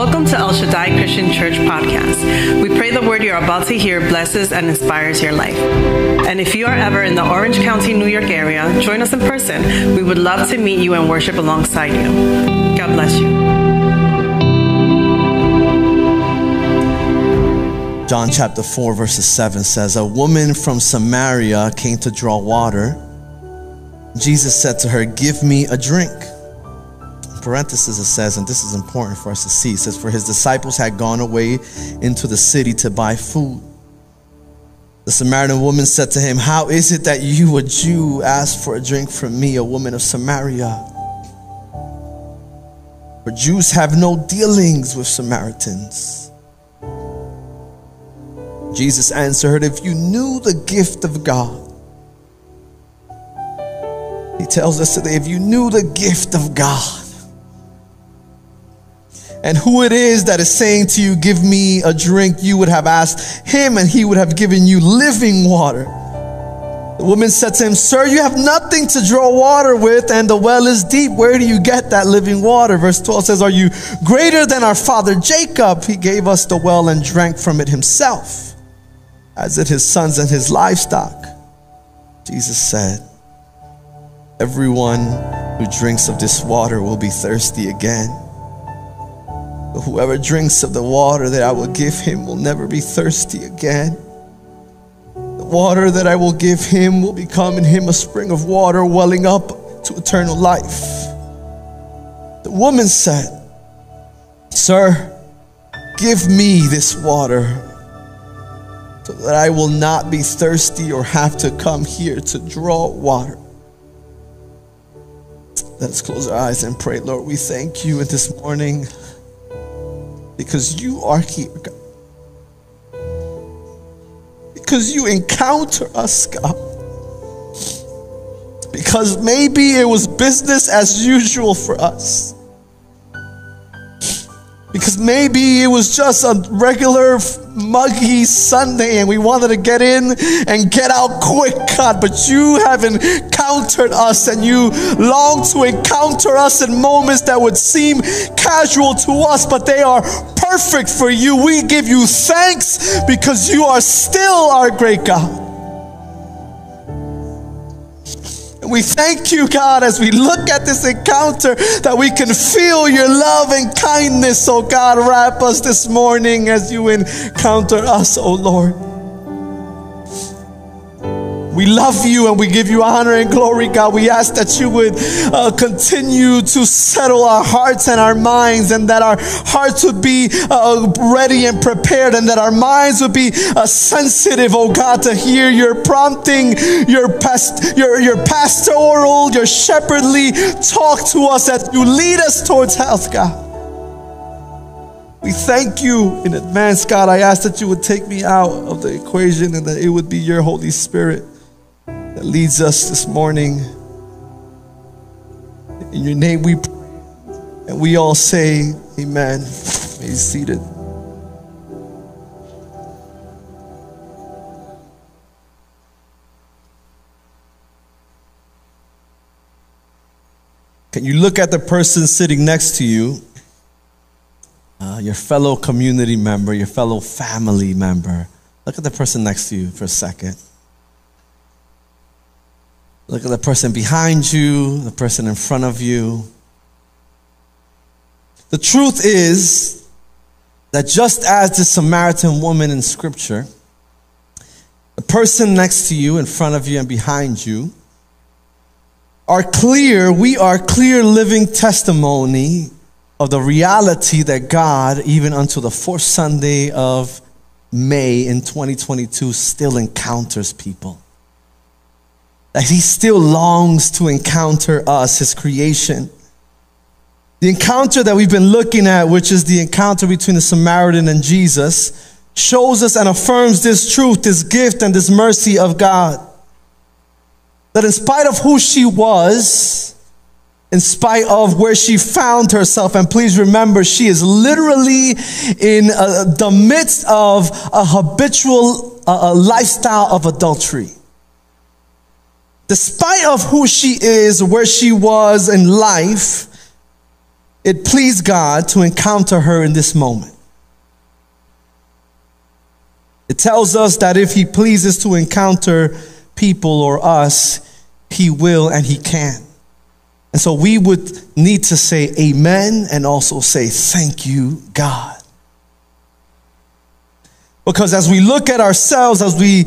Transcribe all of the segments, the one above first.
Welcome to El Shaddai Christian Church podcast. We pray the word you're about to hear blesses and inspires your life. And if you are ever in the Orange County, New York area, join us in person. We would love to meet you and worship alongside you. God bless you. John chapter 4, verses 7 says, A woman from Samaria came to draw water. Jesus said to her, Give me a drink parenthesis it says, and this is important for us to see, it says, For his disciples had gone away into the city to buy food. The Samaritan woman said to him, How is it that you, a Jew, ask for a drink from me, a woman of Samaria? For Jews have no dealings with Samaritans. Jesus answered, If you knew the gift of God, he tells us today, if you knew the gift of God, and who it is that is saying to you, Give me a drink, you would have asked him, and he would have given you living water. The woman said to him, Sir, you have nothing to draw water with, and the well is deep. Where do you get that living water? Verse 12 says, Are you greater than our father Jacob? He gave us the well and drank from it himself, as did his sons and his livestock. Jesus said, Everyone who drinks of this water will be thirsty again. But whoever drinks of the water that I will give him will never be thirsty again. The water that I will give him will become in him a spring of water welling up to eternal life. The woman said, Sir, give me this water so that I will not be thirsty or have to come here to draw water. Let us close our eyes and pray. Lord, we thank you this morning because you are here, God. Because you encounter us, God. Because maybe it was business as usual for us. Because maybe it was just a regular muggy Sunday and we wanted to get in and get out quick, God. But you have encountered us and you long to encounter us in moments that would seem casual to us, but they are perfect for you. We give you thanks because you are still our great God. We thank you, God, as we look at this encounter, that we can feel your love and kindness. Oh, God, wrap us this morning as you encounter us, oh Lord. We love you and we give you honor and glory, God. We ask that you would uh, continue to settle our hearts and our minds, and that our hearts would be uh, ready and prepared, and that our minds would be uh, sensitive, oh God, to hear your prompting, your past, your your pastoral, your shepherdly talk to us that you lead us towards health, God. We thank you in advance, God. I ask that you would take me out of the equation and that it would be your Holy Spirit that leads us this morning. In your name we pray. And we all say, Amen. May be seated. Can you look at the person sitting next to you, uh, your fellow community member, your fellow family member? Look at the person next to you for a second. Look at the person behind you, the person in front of you. The truth is that just as the Samaritan woman in Scripture, the person next to you, in front of you, and behind you are clear, we are clear living testimony of the reality that God, even until the fourth Sunday of May in 2022, still encounters people that he still longs to encounter us, his creation. The encounter that we've been looking at, which is the encounter between the Samaritan and Jesus, shows us and affirms this truth, this gift, and this mercy of God. That in spite of who she was, in spite of where she found herself, and please remember, she is literally in uh, the midst of a habitual uh, lifestyle of adultery despite of who she is, where she was in life, it pleased God to encounter her in this moment. It tells us that if He pleases to encounter people or us, He will and He can. And so we would need to say amen and also say thank you, God. Because as we look at ourselves, as we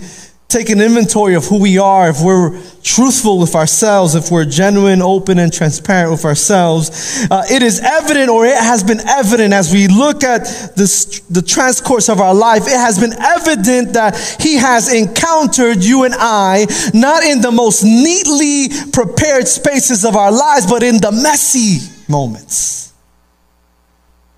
take an inventory of who we are, if we're truthful with ourselves, if we're genuine, open, and transparent with ourselves, uh, it is evident or it has been evident as we look at this, the transcourse of our life, it has been evident that He has encountered you and I, not in the most neatly prepared spaces of our lives, but in the messy moments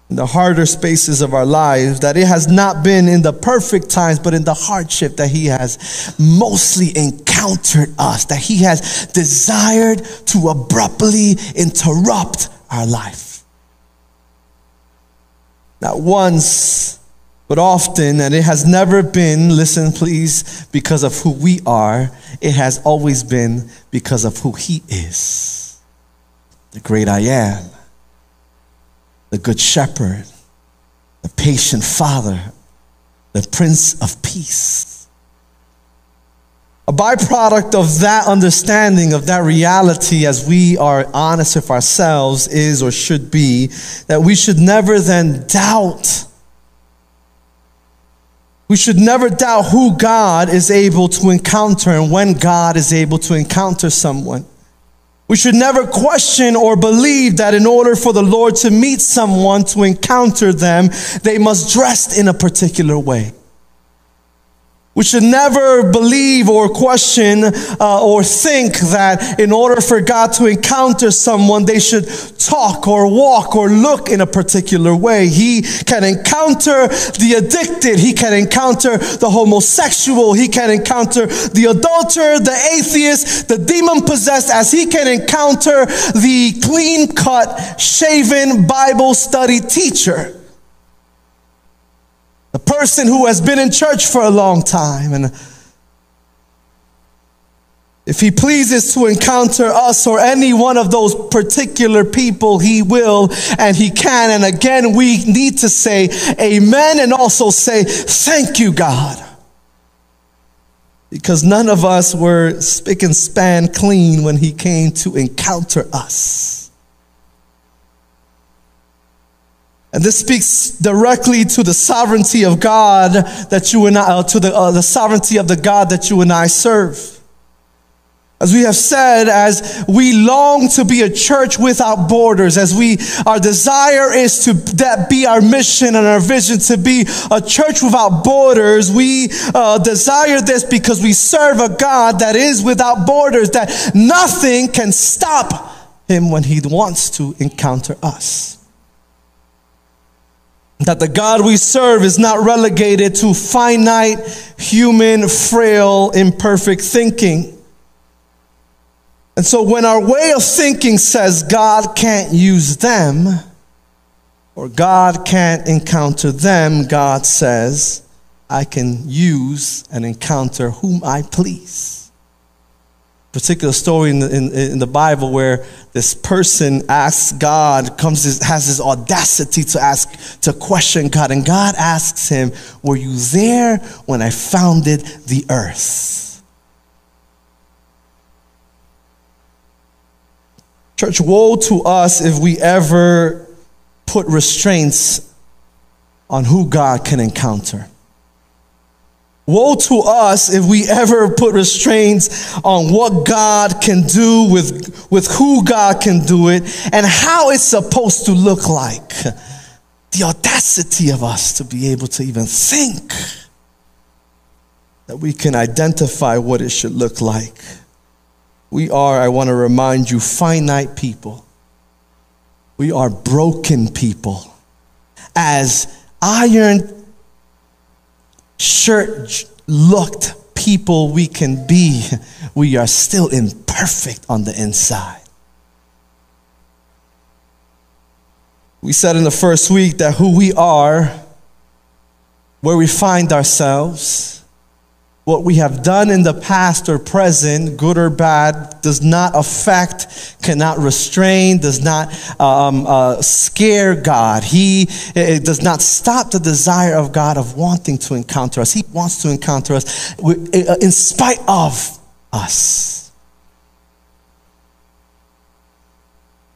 in the harder spaces of our lives, that it has not been in the perfect times, but in the hardship that He has mostly encountered us, that He has desired to abruptly interrupt our life. Not once, but often, and it has never been, listen please, because of who we are, it has always been because of who He is. The great I am the Good Shepherd, the patient Father, the Prince of Peace. A byproduct of that understanding, of that reality, as we are honest with ourselves, is or should be that we should never then doubt. We should never doubt who God is able to encounter and when God is able to encounter someone. We should never question or believe that in order for the Lord to meet someone, to encounter them, they must dress in a particular way. We should never believe or question uh, or think that in order for God to encounter someone, they should talk or walk or look in a particular way. He can encounter the addicted. He can encounter the homosexual. He can encounter the adulterer, the atheist, the demon possessed, as he can encounter the clean cut, shaven Bible study teacher. The person who has been in church for a long time. And if he pleases to encounter us or any one of those particular people, he will and he can. And again, we need to say amen and also say, thank you, God. Because none of us were spick and span clean when he came to encounter us. And this speaks directly to the sovereignty of God that you and I, uh, to the, uh, the sovereignty of the God that you and I serve. As we have said, as we long to be a church without borders, as we, our desire is to that be our mission and our vision to be a church without borders. We uh, desire this because we serve a God that is without borders, that nothing can stop him when he wants to encounter us. That the God we serve is not relegated to finite, human, frail, imperfect thinking. And so when our way of thinking says God can't use them, or God can't encounter them, God says, I can use and encounter whom I please particular story in the, in, in the Bible where this person asks God, comes has this audacity to ask, to question God, and God asks him, Were you there when I founded the earth? Church, woe to us if we ever put restraints on who God can encounter. Woe to us if we ever put restraints on what God can do with, with who God can do it and how it's supposed to look like. The audacity of us to be able to even think that we can identify what it should look like. We are, I want to remind you, finite people. We are broken people. As iron shirt looked people we can be, we are still imperfect on the inside. We said in the first week that who we are, where we find ourselves, what we have done in the past or present, good or bad, does not affect, cannot restrain, does not um, uh, scare God. He does not stop the desire of God of wanting to encounter us. He wants to encounter us in spite of us.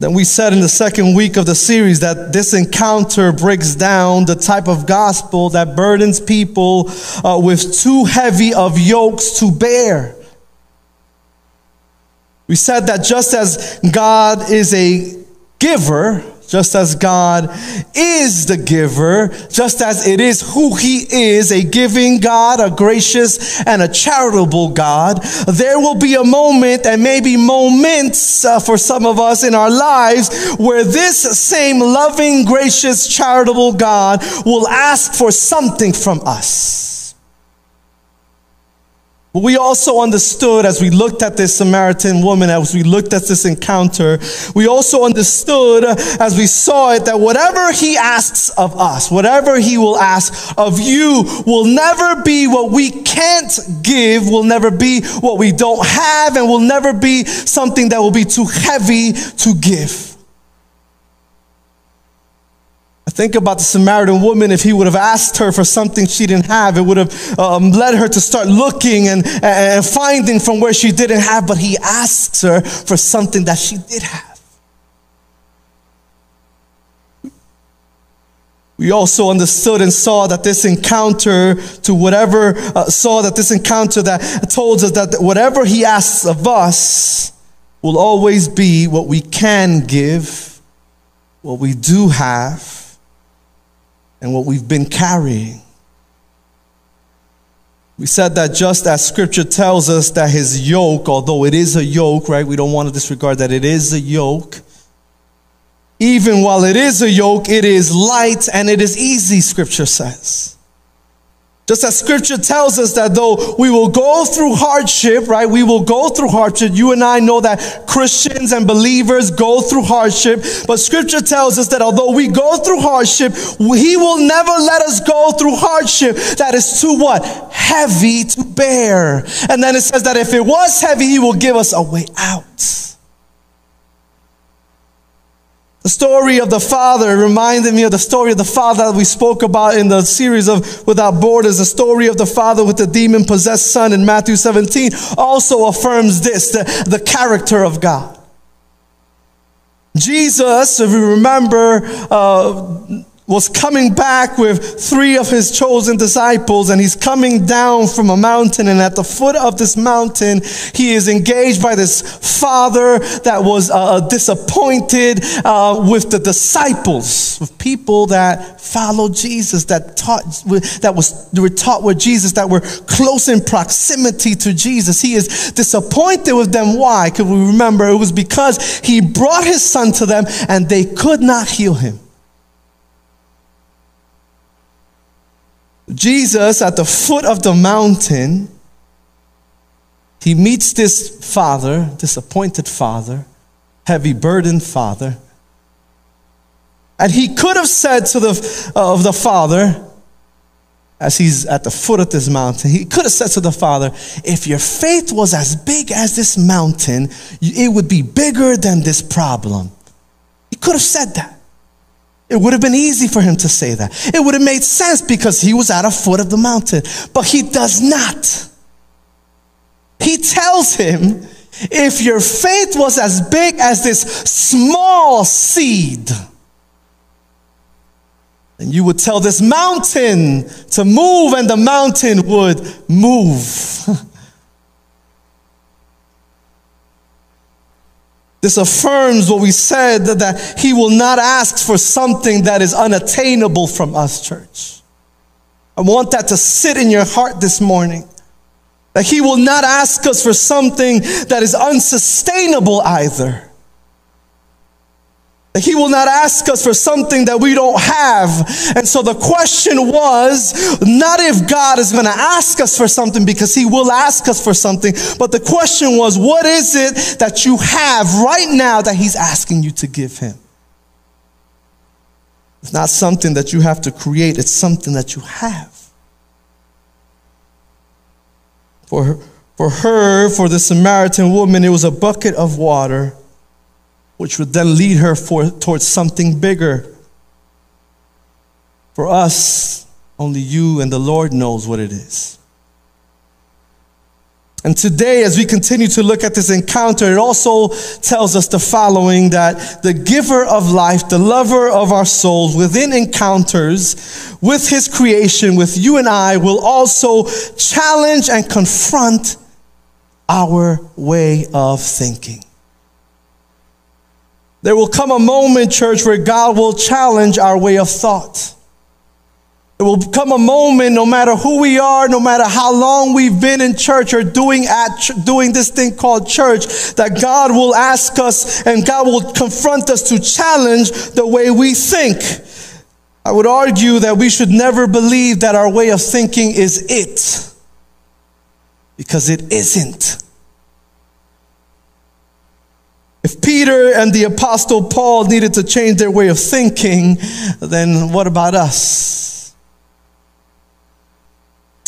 Then we said in the second week of the series that this encounter breaks down the type of gospel that burdens people uh, with too heavy of yokes to bear. We said that just as God is a giver, just as God is the giver, just as it is who He is, a giving God, a gracious and a charitable God, there will be a moment and maybe moments uh, for some of us in our lives where this same loving, gracious, charitable God will ask for something from us. But we also understood as we looked at this Samaritan woman, as we looked at this encounter, we also understood as we saw it that whatever he asks of us, whatever he will ask of you, will never be what we can't give, will never be what we don't have, and will never be something that will be too heavy to give. Think about the Samaritan woman. If he would have asked her for something she didn't have, it would have um, led her to start looking and, and finding from where she didn't have, but he asks her for something that she did have. We also understood and saw that this encounter to whatever, uh, saw that this encounter that told us that whatever he asks of us will always be what we can give, what we do have and what we've been carrying. We said that just as scripture tells us that his yoke, although it is a yoke, right? We don't want to disregard that it is a yoke. Even while it is a yoke, it is light and it is easy, scripture says. Just as scripture tells us that though we will go through hardship, right? We will go through hardship. You and I know that Christians and believers go through hardship. But scripture tells us that although we go through hardship, he will never let us go through hardship that is too what? Heavy to bear. And then it says that if it was heavy, he will give us a way out. The story of the father reminded me of the story of the father that we spoke about in the series of Without Borders. The story of the father with the demon possessed son in Matthew 17 also affirms this the, the character of God. Jesus, if you remember, uh, was coming back with three of his chosen disciples, and he's coming down from a mountain. And at the foot of this mountain, he is engaged by this father that was uh, uh disappointed uh, with the disciples, with people that followed Jesus, that taught, that was were taught with Jesus, that were close in proximity to Jesus. He is disappointed with them. Why? Because we remember it was because he brought his son to them, and they could not heal him. Jesus, at the foot of the mountain, he meets this father, disappointed father, heavy burdened father. And he could have said to the, uh, of the father, as he's at the foot of this mountain, he could have said to the father, If your faith was as big as this mountain, it would be bigger than this problem. He could have said that. It would have been easy for him to say that. It would have made sense because he was at a foot of the mountain. But he does not. He tells him, if your faith was as big as this small seed, then you would tell this mountain to move and the mountain would move. This affirms what we said that he will not ask for something that is unattainable from us, church. I want that to sit in your heart this morning. That he will not ask us for something that is unsustainable either. He will not ask us for something that we don't have. And so the question was not if God is going to ask us for something because he will ask us for something, but the question was, what is it that you have right now that he's asking you to give him? It's not something that you have to create, it's something that you have. For, for her, for the Samaritan woman, it was a bucket of water, which would then lead her for, towards something bigger. For us, only you and the Lord knows what it is. And today, as we continue to look at this encounter, it also tells us the following that the giver of life, the lover of our souls, within encounters with his creation, with you and I, will also challenge and confront our way of thinking. There will come a moment, church, where God will challenge our way of thought. There will come a moment, no matter who we are, no matter how long we've been in church or doing at doing this thing called church, that God will ask us and God will confront us to challenge the way we think. I would argue that we should never believe that our way of thinking is it, because it isn't. If Peter and the Apostle Paul needed to change their way of thinking, then what about us?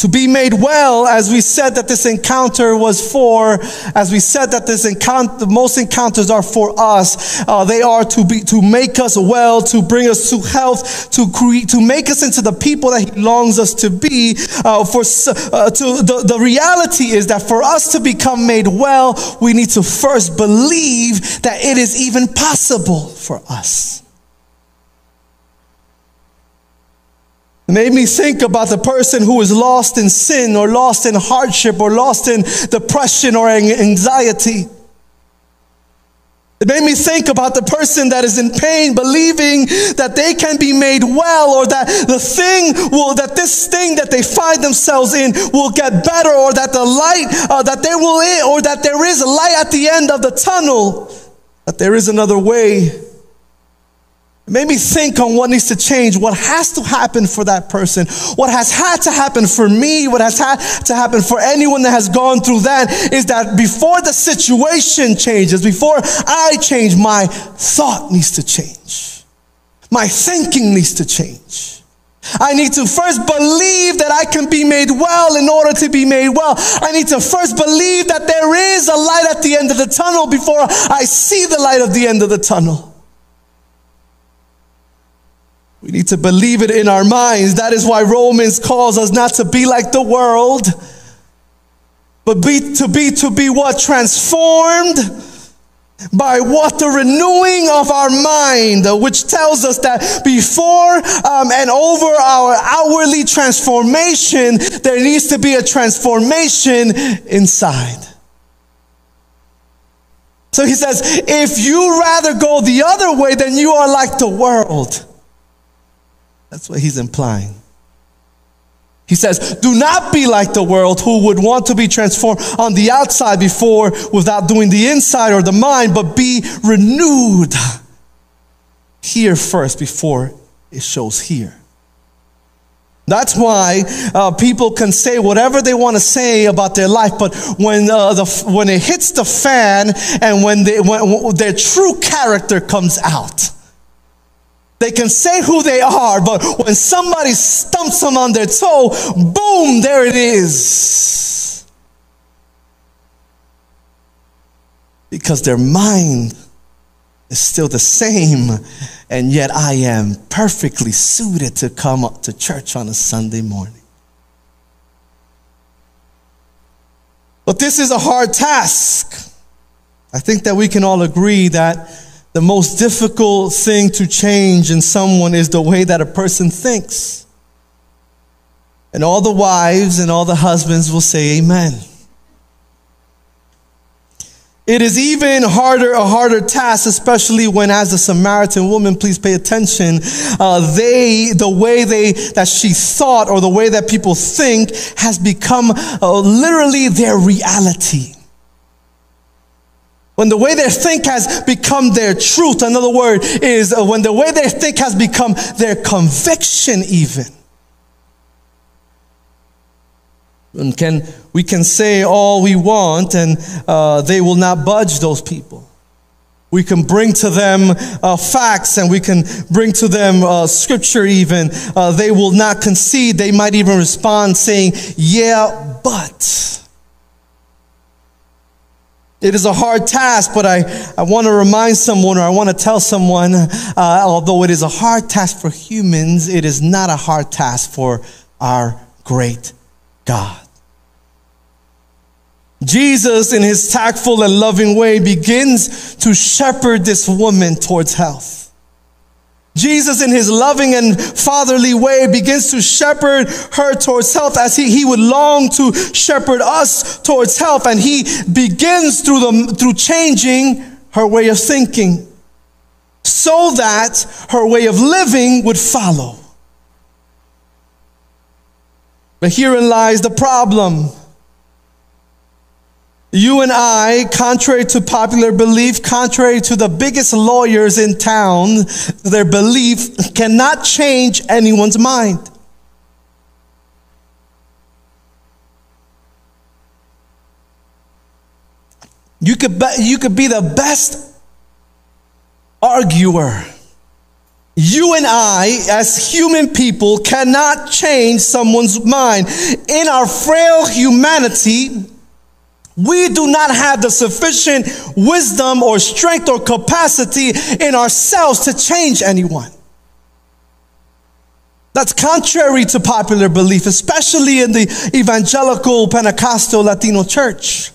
To be made well, as we said that this encounter was for, as we said that this encounter, most encounters are for us. Uh, they are to be, to make us well, to bring us to health, to create, to make us into the people that He longs us to be. Uh, for uh, to the, the reality is that for us to become made well, we need to first believe that it is even possible for us. Made me think about the person who is lost in sin or lost in hardship or lost in depression or anxiety. It made me think about the person that is in pain, believing that they can be made well or that the thing will, that this thing that they find themselves in will get better or that the light, uh, that there will, or that there is a light at the end of the tunnel, that there is another way. It made me think on what needs to change, what has to happen for that person, what has had to happen for me, what has had to happen for anyone that has gone through that is that before the situation changes, before I change, my thought needs to change. My thinking needs to change. I need to first believe that I can be made well in order to be made well. I need to first believe that there is a light at the end of the tunnel before I see the light at the end of the tunnel. We need to believe it in our minds. That is why Romans calls us not to be like the world, but be, to be to be what transformed by what the renewing of our mind, which tells us that before um, and over our outwardly transformation, there needs to be a transformation inside. So he says, if you rather go the other way, then you are like the world. That's what he's implying. He says, Do not be like the world who would want to be transformed on the outside before without doing the inside or the mind, but be renewed here first before it shows here. That's why uh, people can say whatever they want to say about their life, but when, uh, the, when it hits the fan and when, they, when, when their true character comes out, they can say who they are, but when somebody stumps them on their toe, boom, there it is. Because their mind is still the same, and yet I am perfectly suited to come up to church on a Sunday morning. But this is a hard task. I think that we can all agree that the most difficult thing to change in someone is the way that a person thinks. And all the wives and all the husbands will say, Amen. It is even harder, a harder task, especially when, as a Samaritan woman, please pay attention. Uh, they, the way they that she thought, or the way that people think, has become uh, literally their reality. When the way they think has become their truth, another word is uh, when the way they think has become their conviction, even. And can, we can say all we want, and uh, they will not budge those people. We can bring to them uh, facts and we can bring to them uh, scripture, even. Uh, they will not concede. They might even respond saying, Yeah, but. It is a hard task, but I, I want to remind someone or I want to tell someone, uh, although it is a hard task for humans, it is not a hard task for our great God. Jesus, in his tactful and loving way, begins to shepherd this woman towards health. Jesus, in his loving and fatherly way, begins to shepherd her towards health as he, he would long to shepherd us towards health. And he begins through, the, through changing her way of thinking so that her way of living would follow. But herein lies the problem. You and I, contrary to popular belief, contrary to the biggest lawyers in town, their belief cannot change anyone's mind. You could, be, you could be the best arguer. You and I, as human people, cannot change someone's mind. In our frail humanity, we do not have the sufficient wisdom or strength or capacity in ourselves to change anyone. That's contrary to popular belief, especially in the evangelical Pentecostal Latino church.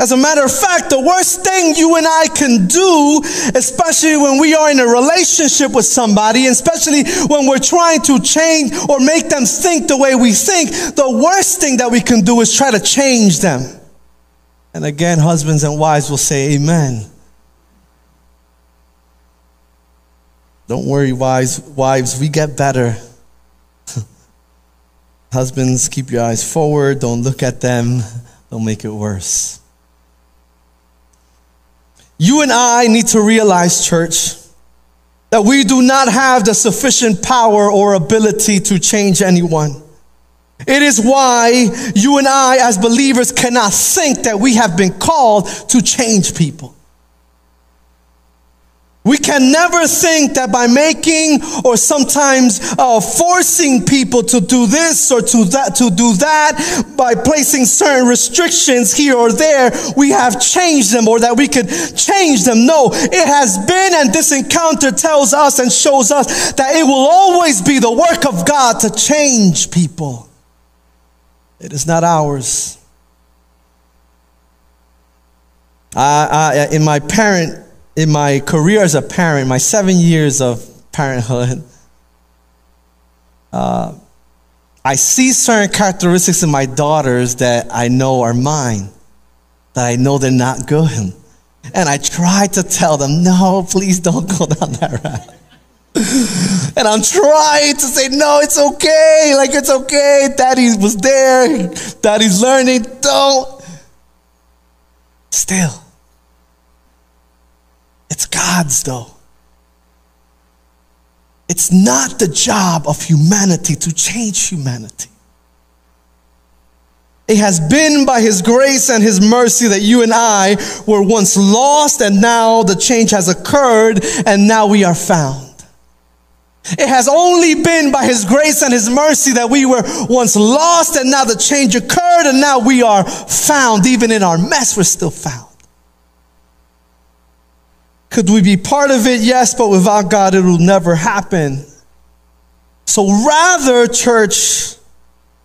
As a matter of fact, the worst thing you and I can do, especially when we are in a relationship with somebody, especially when we're trying to change or make them think the way we think, the worst thing that we can do is try to change them. And again, husbands and wives will say, Amen. Don't worry, wives, wives, we get better. Husbands, keep your eyes forward. Don't look at them. Don't make it worse. You and I need to realize, church, that we do not have the sufficient power or ability to change anyone. It is why you and I, as believers, cannot think that we have been called to change people. We can never think that by making or sometimes uh, forcing people to do this or to that, to do that, by placing certain restrictions here or there, we have changed them or that we could change them. No, it has been, and this encounter tells us and shows us that it will always be the work of God to change people. It is not ours. I, I, in my parent in my career as a parent, my seven years of parenthood, uh, I see certain characteristics in my daughters that I know are mine, that I know they're not good. And I try to tell them, no, please don't go down that route. and I'm trying to say, no, it's okay. Like, it's okay. Daddy was there. Daddy's learning. Don't. Still. It's God's, though. It's not the job of humanity to change humanity. It has been by His grace and His mercy that you and I were once lost, and now the change has occurred, and now we are found. It has only been by His grace and His mercy that we were once lost, and now the change occurred, and now we are found. Even in our mess, we're still found. Could we be part of it? Yes, but without God, it will never happen. So rather, church,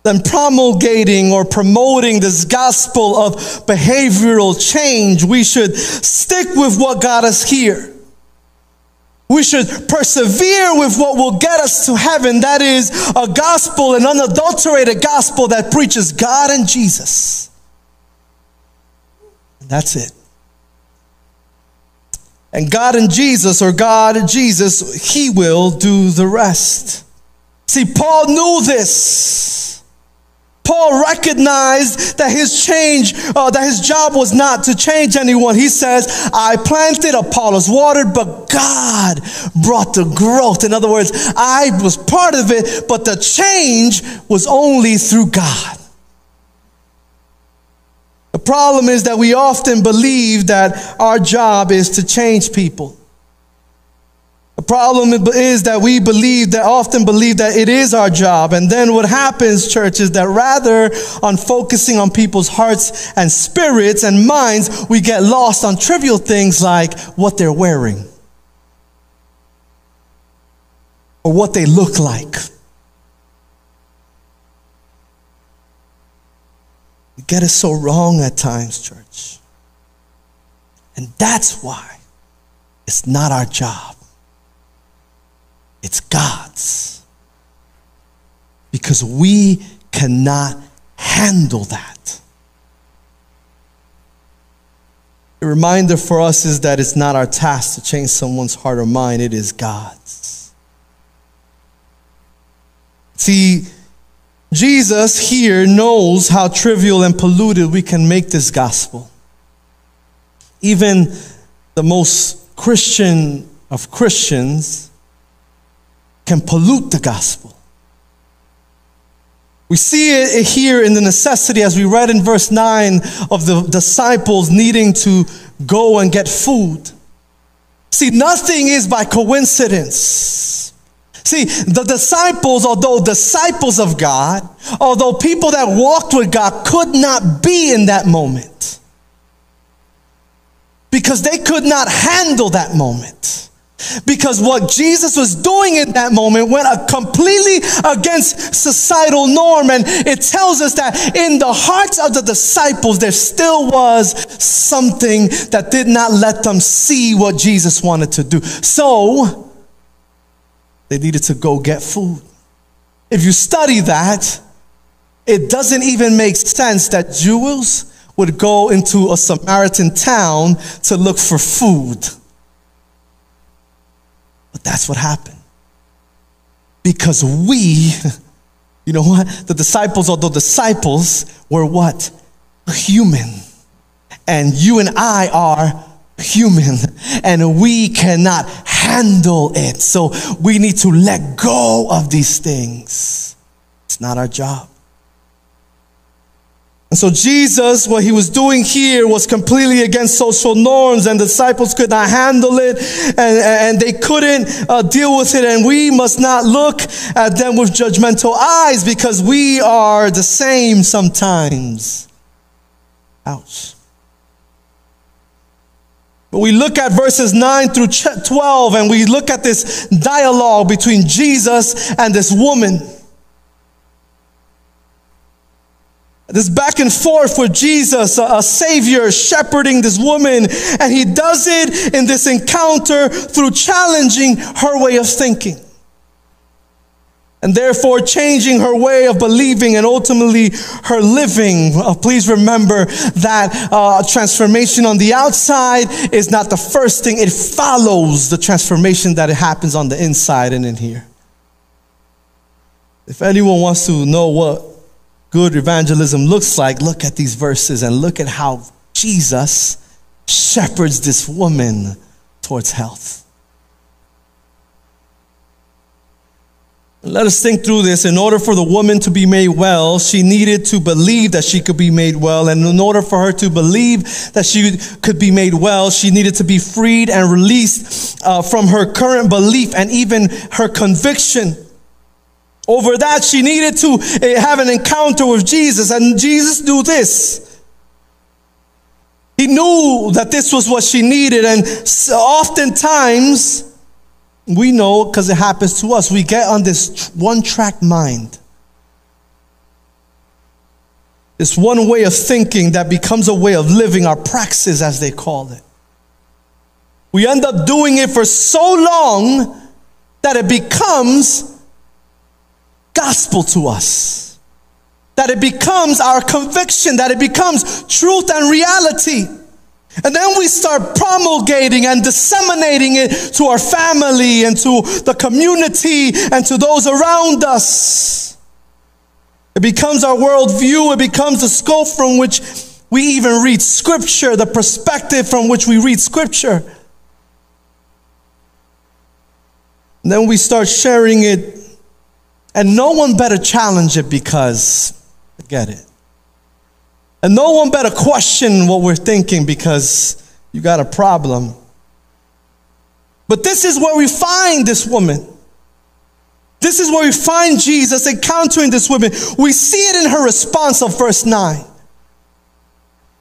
than promulgating or promoting this gospel of behavioral change, we should stick with what got us here. We should persevere with what will get us to heaven. That is a gospel, an unadulterated gospel that preaches God and Jesus. And that's it. And God and Jesus, or God and Jesus, He will do the rest. See, Paul knew this. Paul recognized that his change, uh, that his job was not to change anyone. He says, I planted, Apollos watered, but God brought the growth. In other words, I was part of it, but the change was only through God. Problem is that we often believe that our job is to change people. The problem is that we believe that often believe that it is our job. And then what happens, church, is that rather on focusing on people's hearts and spirits and minds, we get lost on trivial things like what they're wearing or what they look like. We get it so wrong at times, church. And that's why it's not our job. It's God's. Because we cannot handle that. The reminder for us is that it's not our task to change someone's heart or mind, it is God's. See, Jesus here knows how trivial and polluted we can make this gospel. Even the most Christian of Christians can pollute the gospel. We see it here in the necessity, as we read in verse 9, of the disciples needing to go and get food. See, nothing is by coincidence. See, the disciples, although disciples of God, although people that walked with God, could not be in that moment because they could not handle that moment. Because what Jesus was doing in that moment went completely against societal norm. And it tells us that in the hearts of the disciples, there still was something that did not let them see what Jesus wanted to do. So they needed to go get food. If you study that, it doesn't even make sense that Jews would go into a Samaritan town to look for food. But that's what happened. Because we, you know what? The disciples, although disciples, were what? Human. And you and I are human. And we cannot handle it. So we need to let go of these things. It's not our job. And so Jesus, what he was doing here was completely against social norms and disciples could not handle it and, and they couldn't uh, deal with it. And we must not look at them with judgmental eyes because we are the same sometimes. Ouch. But we look at verses 9 through 12 and we look at this dialogue between Jesus and this woman. This back and forth with Jesus, a, a, savior shepherding this woman, and he does it in this encounter through challenging her way of thinking. And therefore, changing her way of believing and ultimately her living. Uh, please remember that uh, transformation on the outside is not the first thing, it follows the transformation that happens on the inside and in here. If anyone wants to know what good evangelism looks like, look at these verses and look at how Jesus shepherds this woman towards health. Let us think through this. In order for the woman to be made well, she needed to believe that she could be made well. And in order for her to believe that she could be made well, she needed to be freed and released uh, from her current belief and even her conviction. Over that, she needed to eh, have an encounter with Jesus, and Jesus knew this. He knew that this was what she needed, and oftentimes, we know because it happens to us, we get on this one track mind. This one way of thinking that becomes a way of living, our praxis, as they call it. We end up doing it for so long that it becomes gospel to us. That it becomes our conviction, that it becomes truth and reality. And then we start promulgating and disseminating it to our family and to the community and to those around us. It becomes our worldview, it becomes the scope from which we even read scripture, the perspective from which we read scripture. And then we start sharing it and no one better challenge it because, get it. And no one better question what we're thinking because you got a problem. But this is where we find this woman. This is where we find Jesus encountering this woman. We see it in her response of verse 9.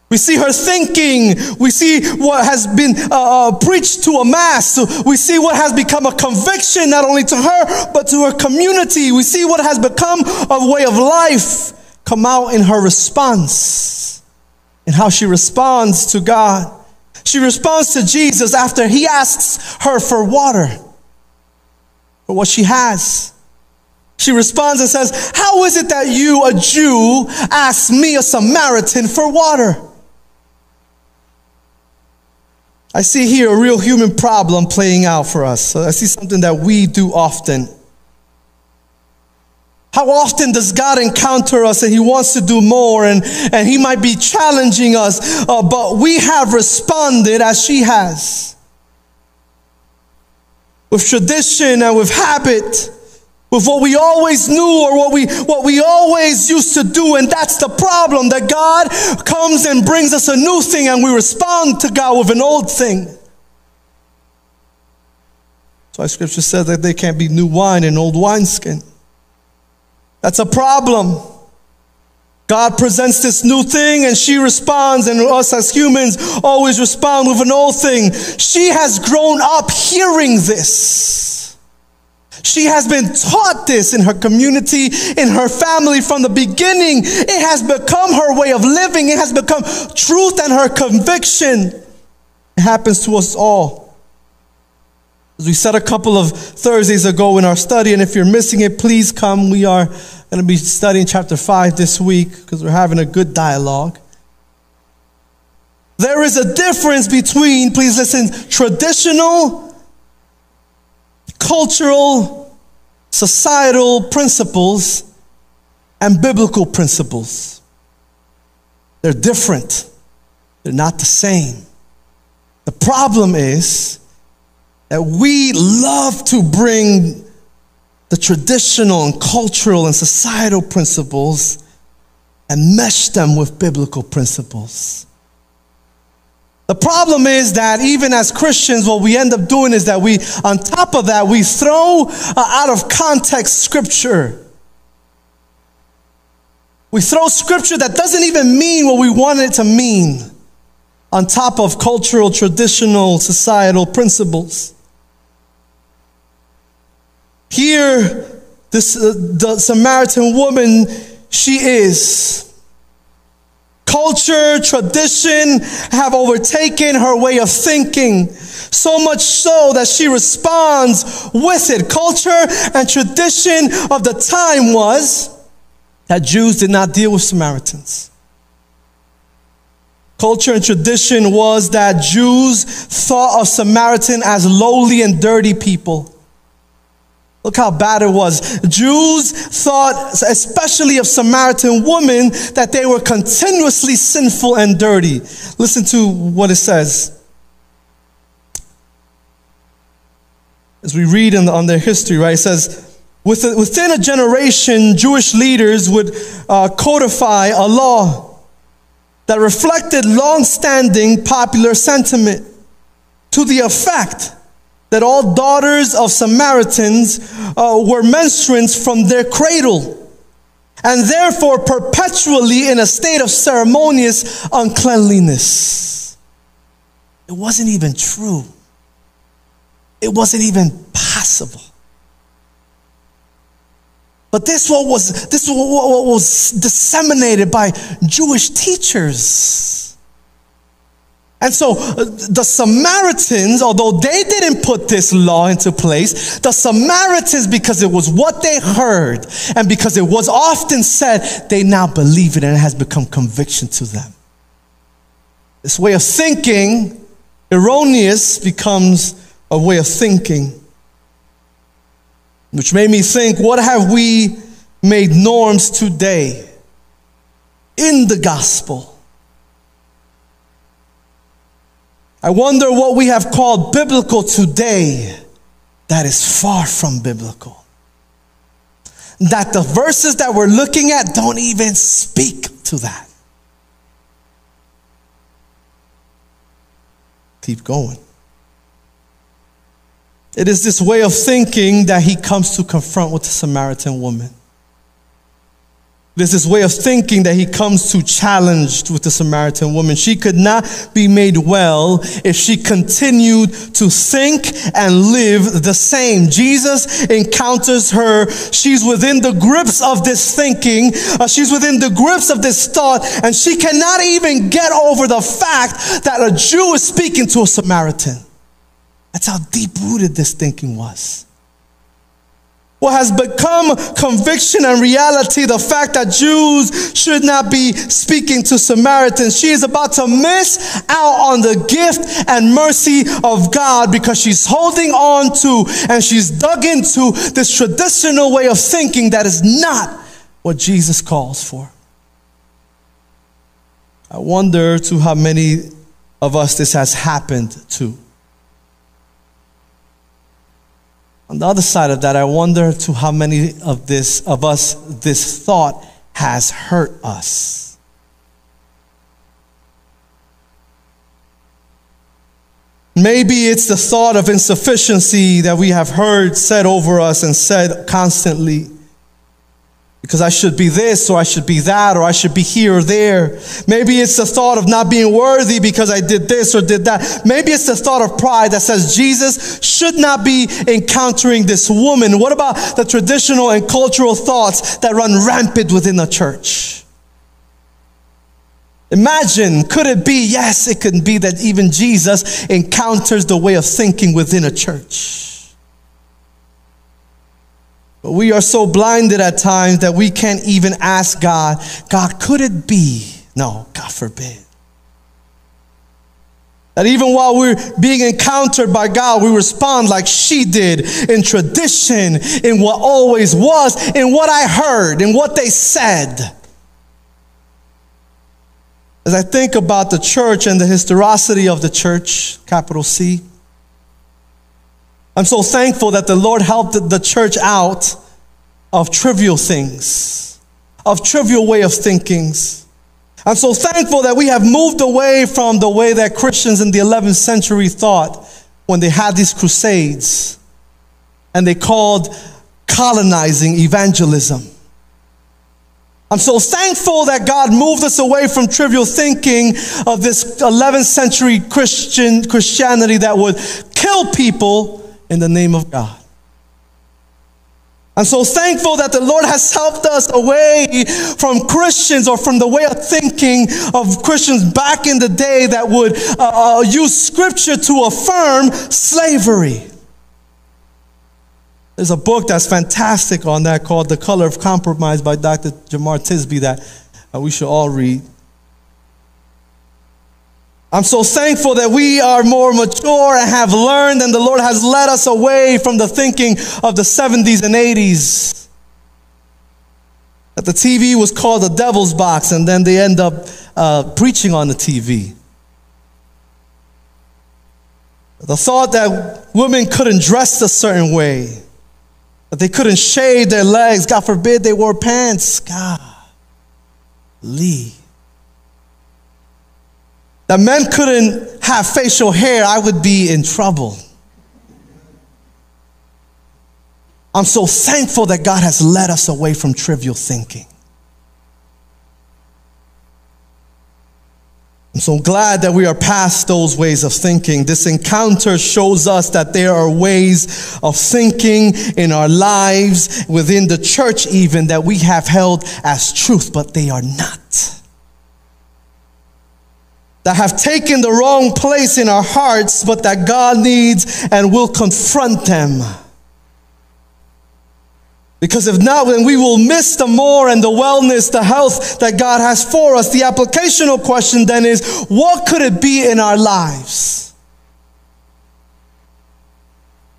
We see her thinking. We see what has been uh, uh, preached to a mass. We see what has become a conviction not only to her, but to her community. We see what has become a way of life come out in her response and how she responds to God. She responds to Jesus after he asks her for water, for what she has. She responds and says, How is it that you, a Jew, ask me, a Samaritan, for water? I see here a real human problem playing out for us. So I see something that we do often. How often does God encounter us and He wants to do more and, and He might be challenging us, uh, but we have responded as she has. With tradition and with habit with what we always knew or what we what we always used to do and that's the problem that God comes and brings us a new thing and we respond to God with an old thing. That's why scripture says that there can't be new wine in old wineskin. That's a problem. God presents this new thing and she responds, and us as humans always respond with an old thing. She has grown up hearing this. She has been taught this in her community, in her family from the beginning. It has become her way of living. It has become truth and her conviction. It happens to us all. As we said a couple of Thursdays ago in our study, and if you're missing it, please come. We are going to be studying chapter 5 this week because we're having a good dialogue. There is a difference between, please listen, traditional cultural, societal principles and biblical principles. They're different, they're not the same. The problem is that we love to bring the traditional and cultural and societal principles and mesh them with biblical principles. The problem is that even as Christians, what we end up doing is that we, on top of that, we throw uh, out of context scripture. We throw scripture that doesn't even mean what we want it to mean on top of cultural, traditional, societal principles. Here, this, uh, the Samaritan woman, she is Culture, tradition have overtaken her way of thinking. So much so that she responds with it. Culture and tradition of the time was that Jews did not deal with Samaritans. Culture and tradition was that Jews thought of Samaritan as lowly and dirty people. Look how bad it was. Jews thought, especially of Samaritan women, that they were continuously sinful and dirty. Listen to what it says. As we read the, on their history, right? It says, within a generation, Jewish leaders would uh, codify a law that reflected long standing popular sentiment to the effect that all daughters of Samaritans uh, were menstruants from their cradle and therefore perpetually in a state of ceremonious uncleanliness. It wasn't even true. It wasn't even possible. But this what was this what was disseminated by Jewish teachers. And so uh, the Samaritans, although they didn't put this law into place, the Samaritans, because it was what they heard and because it was often said, they now believe it and it has become conviction to them. This way of thinking, erroneous, becomes a way of thinking. Which made me think, what have we made norms today in the gospel? I wonder what we have called biblical today that is far from biblical. That the verses that we're looking at don't even speak to that. Keep going. It is this way of thinking that he comes to confront with the Samaritan woman. There's this way of thinking that he comes to challenge with the Samaritan woman. She could not be made well if she continued to think and live the same. Jesus encounters her. She's within the grips of this thinking. Uh, she's within the grips of this thought, and she cannot even get over the fact that a Jew is speaking to a Samaritan. That's how deep rooted this thinking was what has become conviction and reality, the fact that Jews should not be speaking to Samaritans. She is about to miss out on the gift and mercy of God because she's holding on to and she's dug into this traditional way of thinking that is not what Jesus calls for. I wonder to how many of us this has happened to. On the other side of that, I wonder to how many of this of us this thought has hurt us. Maybe it's the thought of insufficiency that we have heard said over us and said constantly because I should be this or I should be that or I should be here or there. Maybe it's the thought of not being worthy because I did this or did that. Maybe it's the thought of pride that says Jesus should not be encountering this woman. What about the traditional and cultural thoughts that run rampant within the church? Imagine, could it be? Yes, it could be that even Jesus encounters the way of thinking within a church. But we are so blinded at times that we can't even ask God, God, could it be? No, God forbid. That even while we're being encountered by God, we respond like she did in tradition, in what always was, in what I heard, in what they said. As I think about the church and the historicity of the church, capital C, I'm so thankful that the Lord helped the church out of trivial things, of trivial way of thinkings. I'm so thankful that we have moved away from the way that Christians in the 11th century thought when they had these crusades and they called colonizing evangelism. I'm so thankful that God moved us away from trivial thinking of this 11th century Christian Christianity that would kill people in the name of God. I'm so thankful that the Lord has helped us away from Christians or from the way of thinking of Christians back in the day that would uh, uh, use scripture to affirm slavery. There's a book that's fantastic on that called The Color of Compromise by Dr. Jemar Tisby that uh, we should all read. I'm so thankful that we are more mature and have learned, and the Lord has led us away from the thinking of the 70s and 80s. That the TV was called the devil's box, and then they end up uh, preaching on the TV. The thought that women couldn't dress a certain way, that they couldn't shave their legs, God forbid they wore pants. God, Lee that men couldn't have facial hair, I would be in trouble. I'm so thankful that God has led us away from trivial thinking. I'm so glad that we are past those ways of thinking. This encounter shows us that there are ways of thinking in our lives, within the church even, that we have held as truth, but they are not that have taken the wrong place in our hearts, but that God needs and will confront them. Because if not, then we will miss the more and the wellness, the health that God has for us. The applicational question then is what could it be in our lives?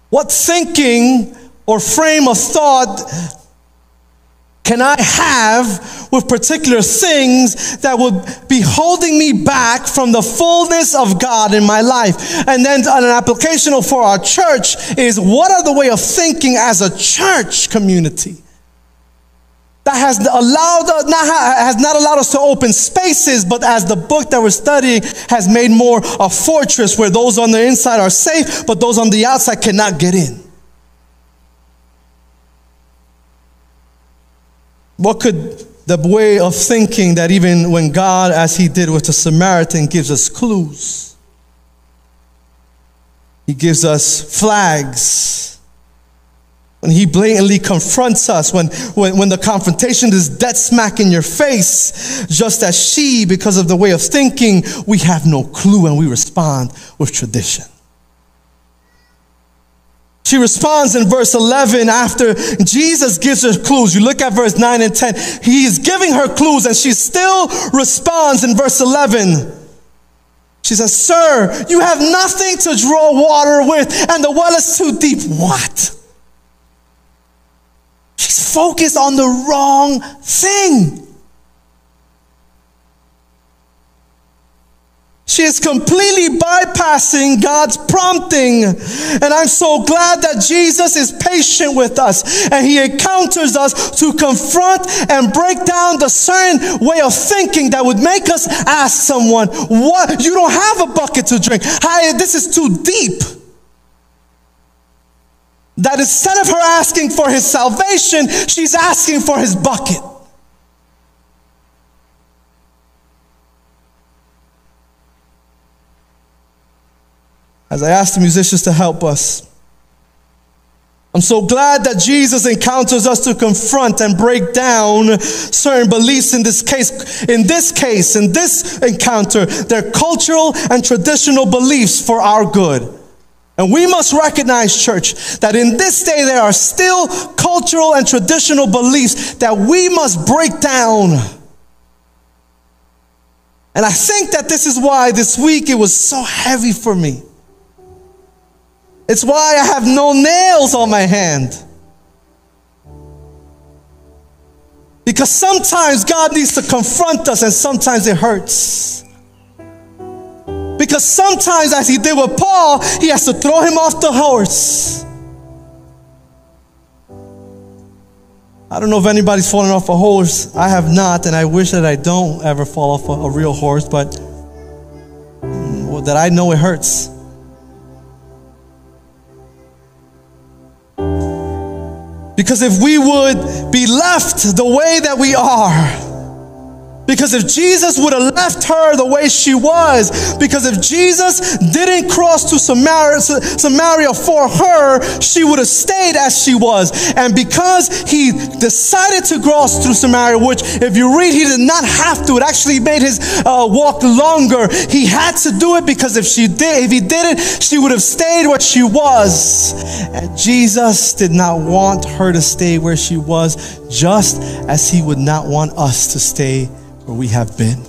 What thinking or frame of thought can I have with particular things that would be holding me back from the fullness of God in my life? And then an applicational for our church is what are the way of thinking as a church community? that has allowed not, has not allowed us to open spaces, but as the book that we're studying has made more a fortress where those on the inside are safe, but those on the outside cannot get in. What could the way of thinking that even when God, as he did with the Samaritan, gives us clues, he gives us flags when he blatantly confronts us, when, when, when the confrontation is dead smack in your face, just as she, because of the way of thinking, we have no clue and we respond with tradition. She responds in verse 11 after Jesus gives her clues. You look at verse 9 and 10. He is giving her clues and she still responds in verse 11. She says, Sir, you have nothing to draw water with, and the well is too deep. What? She's focused on the wrong thing. She is completely bypassing God's prompting. And I'm so glad that Jesus is patient with us and he encounters us to confront and break down the certain way of thinking that would make us ask someone, What? You don't have a bucket to drink. Hi, this is too deep that instead of her asking for his salvation, she's asking for his bucket. As I ask the musicians to help us, I'm so glad that Jesus encounters us to confront and break down certain beliefs in this case. In this case, in this encounter, they're cultural and traditional beliefs for our good. And we must recognize, church, that in this day there are still cultural and traditional beliefs that we must break down. And I think that this is why this week it was so heavy for me. It's why I have no nails on my hand. Because sometimes God needs to confront us and sometimes it hurts. Because sometimes, as he did with Paul, he has to throw him off the horse. I don't know if anybody's fallen off a horse. I have not, and I wish that I don't ever fall off a, a real horse, but mm, well, that I know it hurts. Because if we would be left the way that we are, because if Jesus would have left her the way she was, because if Jesus didn't cross to Samaria, Samaria for her, she would have stayed as she was. And because he decided to cross through Samaria, which if you read, he did not have to, it actually made his uh, walk longer. He had to do it because if she did, if he didn't, she would have stayed what she was. And Jesus did not want her to stay where she was, just as he would not want us to stay where we have been.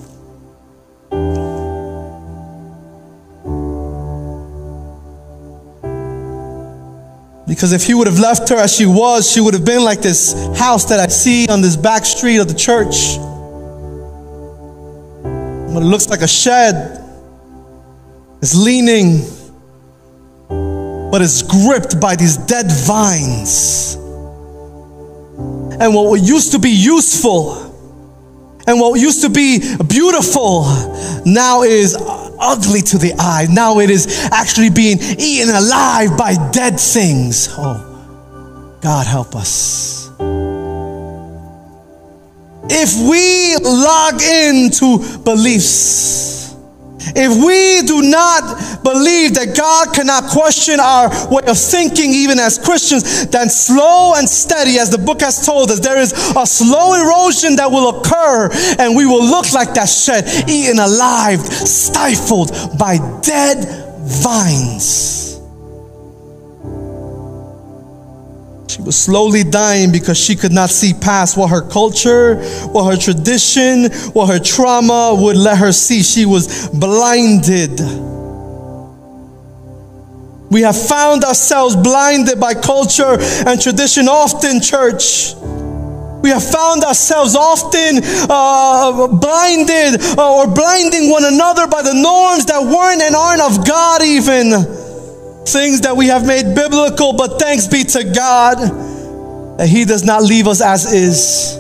Because if he would have left her as she was, she would have been like this house that I see on this back street of the church. But it looks like a shed. It's leaning, but it's gripped by these dead vines. And what used to be useful and what used to be beautiful now is ugly to the eye. Now it is actually being eaten alive by dead things. Oh, God help us. If we log into beliefs, if we do not believe that God cannot question our way of thinking, even as Christians, then slow and steady, as the book has told us, there is a slow erosion that will occur, and we will look like that shed, eaten alive, stifled by dead vines. She was slowly dying because she could not see past what her culture, what her tradition, what her trauma would let her see. She was blinded. We have found ourselves blinded by culture and tradition often, church. We have found ourselves often uh, blinded uh, or blinding one another by the norms that weren't and aren't of God, even things that we have made biblical, but thanks be to God that He does not leave us as is.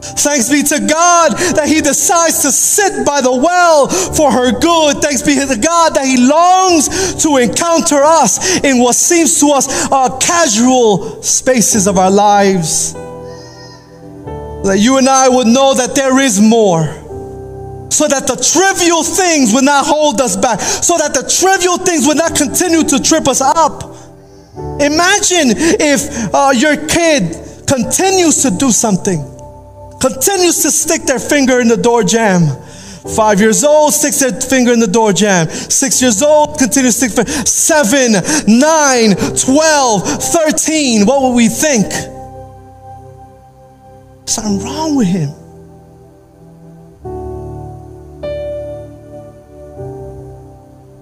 Thanks be to God that He decides to sit by the well for her good. Thanks be to God that He longs to encounter us in what seems to us uh, casual spaces of our lives. That you and I would know that there is more. So that the trivial things would not hold us back. So that the trivial things would not continue to trip us up. Imagine if uh, your kid continues to do something continues to stick their finger in the door jamb. Five years old, sticks their finger in the door jamb. Six years old, continues to stick. Seven, nine, twelve, thirteen. What would we think? Something wrong with him.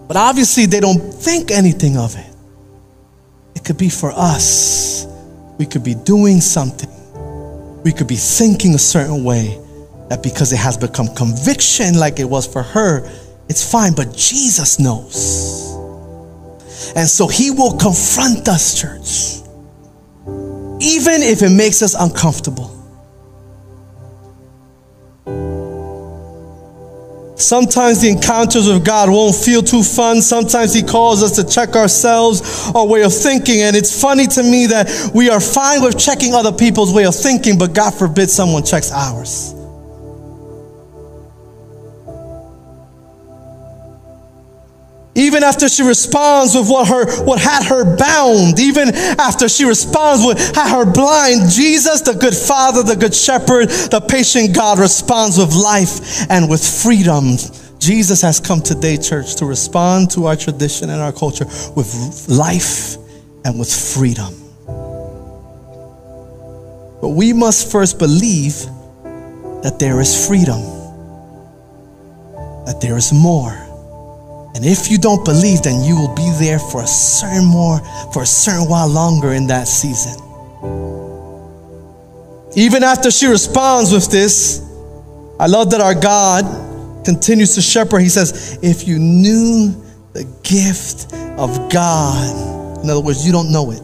But obviously, they don't think anything of it. It could be for us. We could be doing something we could be thinking a certain way that because it has become conviction like it was for her, it's fine, but Jesus knows. And so he will confront us, church, even if it makes us uncomfortable. Sometimes the encounters with God won't feel too fun. Sometimes He calls us to check ourselves, our way of thinking. And it's funny to me that we are fine with checking other people's way of thinking, but God forbid someone checks ours. Even after she responds with what her what had her bound, even after she responds with had her blind, Jesus, the good father, the good shepherd, the patient God responds with life and with freedom. Jesus has come today, church, to respond to our tradition and our culture with life and with freedom. But we must first believe that there is freedom, that there is more. And if you don't believe, then you will be there for a certain more, for a certain while longer in that season. Even after she responds with this, I love that our God continues to shepherd. He says, If you knew the gift of God, in other words, you don't know it.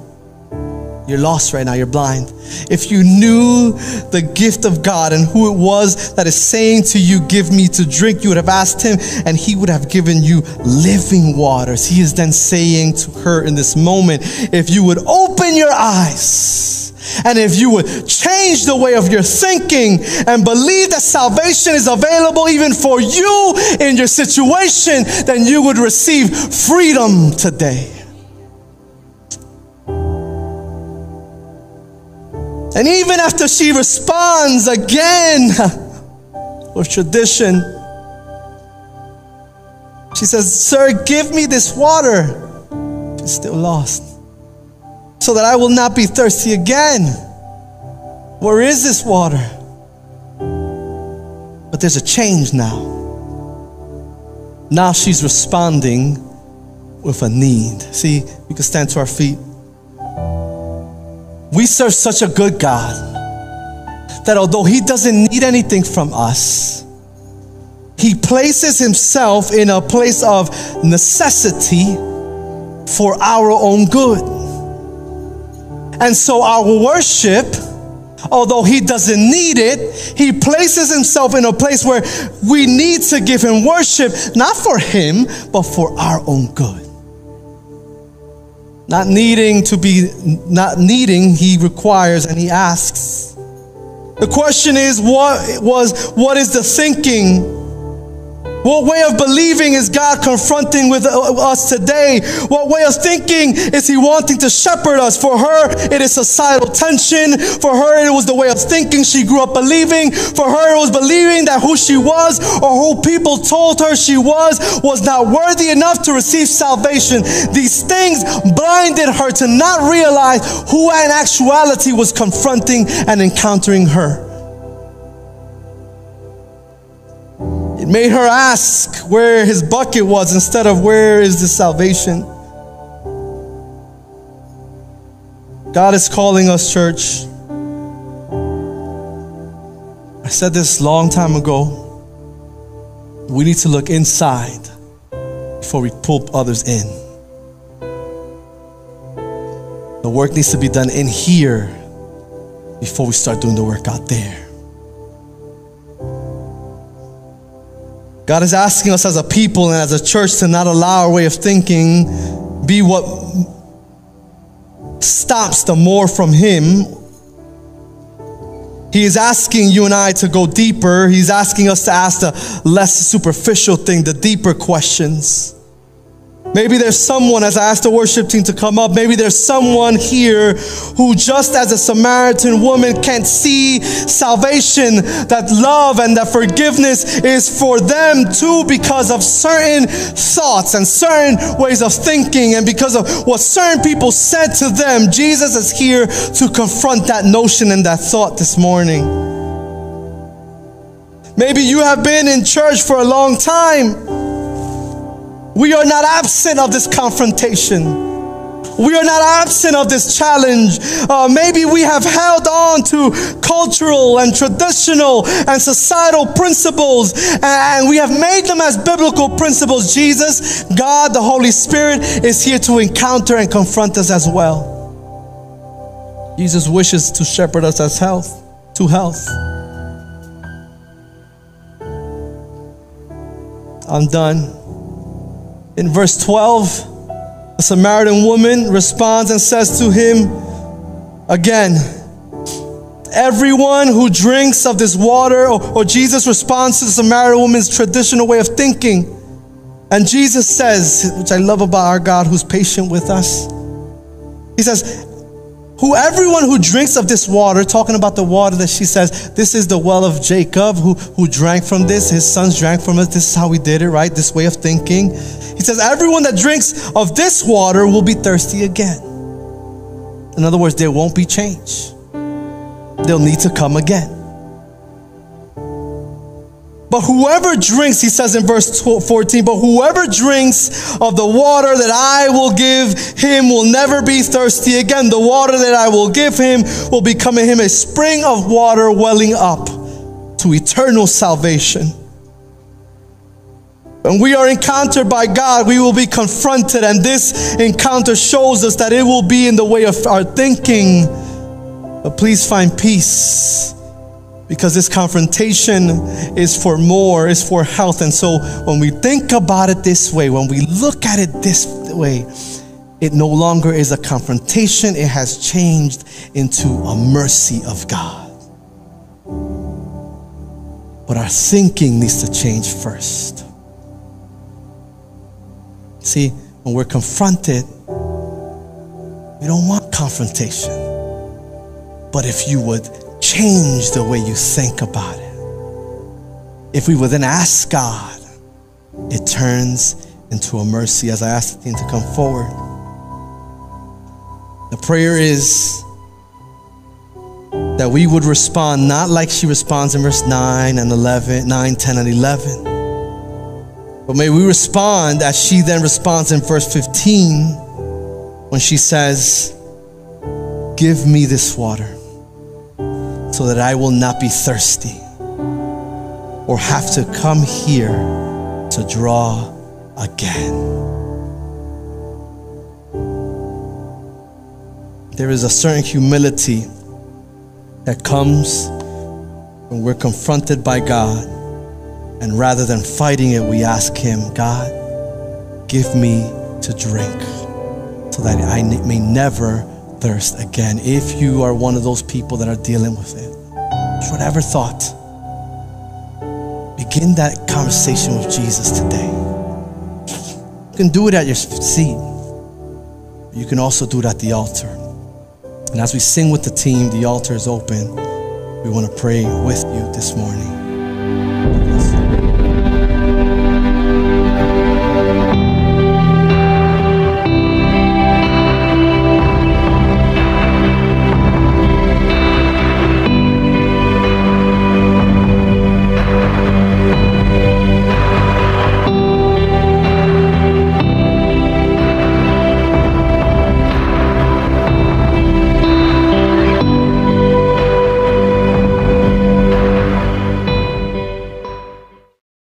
You're lost right now, you're blind. If you knew the gift of God and who it was that is saying to you, Give me to drink, you would have asked him, and he would have given you living waters. He is then saying to her in this moment, If you would open your eyes, and if you would change the way of your thinking and believe that salvation is available even for you in your situation, then you would receive freedom today. And even after she responds again with tradition, she says, Sir, give me this water. She's still lost. So that I will not be thirsty again. Where is this water? But there's a change now. Now she's responding with a need. See, we can stand to our feet. We serve such a good God that although He doesn't need anything from us, He places Himself in a place of necessity for our own good. And so our worship, although He doesn't need it, He places Himself in a place where we need to give Him worship, not for Him, but for our own good. Not needing to be, not needing, he requires and he asks. The question is, what was, what is the thinking what way of believing is God confronting with uh, us today? What way of thinking is He wanting to shepherd us? For her, it is societal tension. For her, it was the way of thinking she grew up believing. For her, it was believing that who she was or who people told her she was was not worthy enough to receive salvation. These things blinded her to not realize who in actuality was confronting and encountering her. Made her ask where his bucket was instead of where is the salvation. God is calling us, church. I said this long time ago. We need to look inside before we pull others in. The work needs to be done in here before we start doing the work out there. God is asking us as a people and as a church to not allow our way of thinking be what stops the more from Him. He is asking you and I to go deeper. He's asking us to ask the less superficial thing, the deeper questions. Maybe there's someone, as I asked the worship team to come up, maybe there's someone here who, just as a Samaritan woman, can't see salvation, that love and that forgiveness is for them too because of certain thoughts and certain ways of thinking and because of what certain people said to them. Jesus is here to confront that notion and that thought this morning. Maybe you have been in church for a long time. We are not absent of this confrontation. We are not absent of this challenge. Uh, maybe we have held on to cultural and traditional and societal principles and we have made them as biblical principles. Jesus, God, the Holy Spirit is here to encounter and confront us as well. Jesus wishes to shepherd us as health, to health. I'm done. In verse 12, the Samaritan woman responds and says to him again, Everyone who drinks of this water, or, or, Jesus responds to the Samaritan woman's traditional way of thinking. And Jesus says, which I love about our God who's patient with us, He says, who everyone who drinks of this water, talking about the water that she says, this is the well of Jacob who, who drank from this, his sons drank from it, this is how we did it, right? This way of thinking. He says, everyone that drinks of this water will be thirsty again. In other words, there won't be change. They'll need to come again. But whoever drinks, he says in verse 14, but whoever drinks of the water that I will give him will never be thirsty again. The water that I will give him will become in him a spring of water welling up to eternal salvation. When we are encountered by God, we will be confronted, and this encounter shows us that it will be in the way of our thinking. But please find peace because this confrontation is for more, is for health. And so when we think about it this way, when we look at it this way, it no longer is a confrontation, it has changed into a mercy of God. But our thinking needs to change first. See, when we're confronted, we don't want confrontation. But if you would change the way you think about it. If we would then ask God, it turns into a mercy as I ask the team to come forward. The prayer is that we would respond not like she responds in verse 9 and 11, 9, 10, and 11. But may we respond as she then responds in verse 15 when she says, Give me this water so that I will not be thirsty or have to come here to draw again. There is a certain humility that comes when we're confronted by God, and rather than fighting it, we ask Him, God, give me to drink so that I may never thirst again. If you are one of those people that are dealing with it, whatever thought, begin that conversation with Jesus today. You can do it at your seat. You can also do it at the altar. And as we sing with the team, the altar is open. We want to pray with you this morning.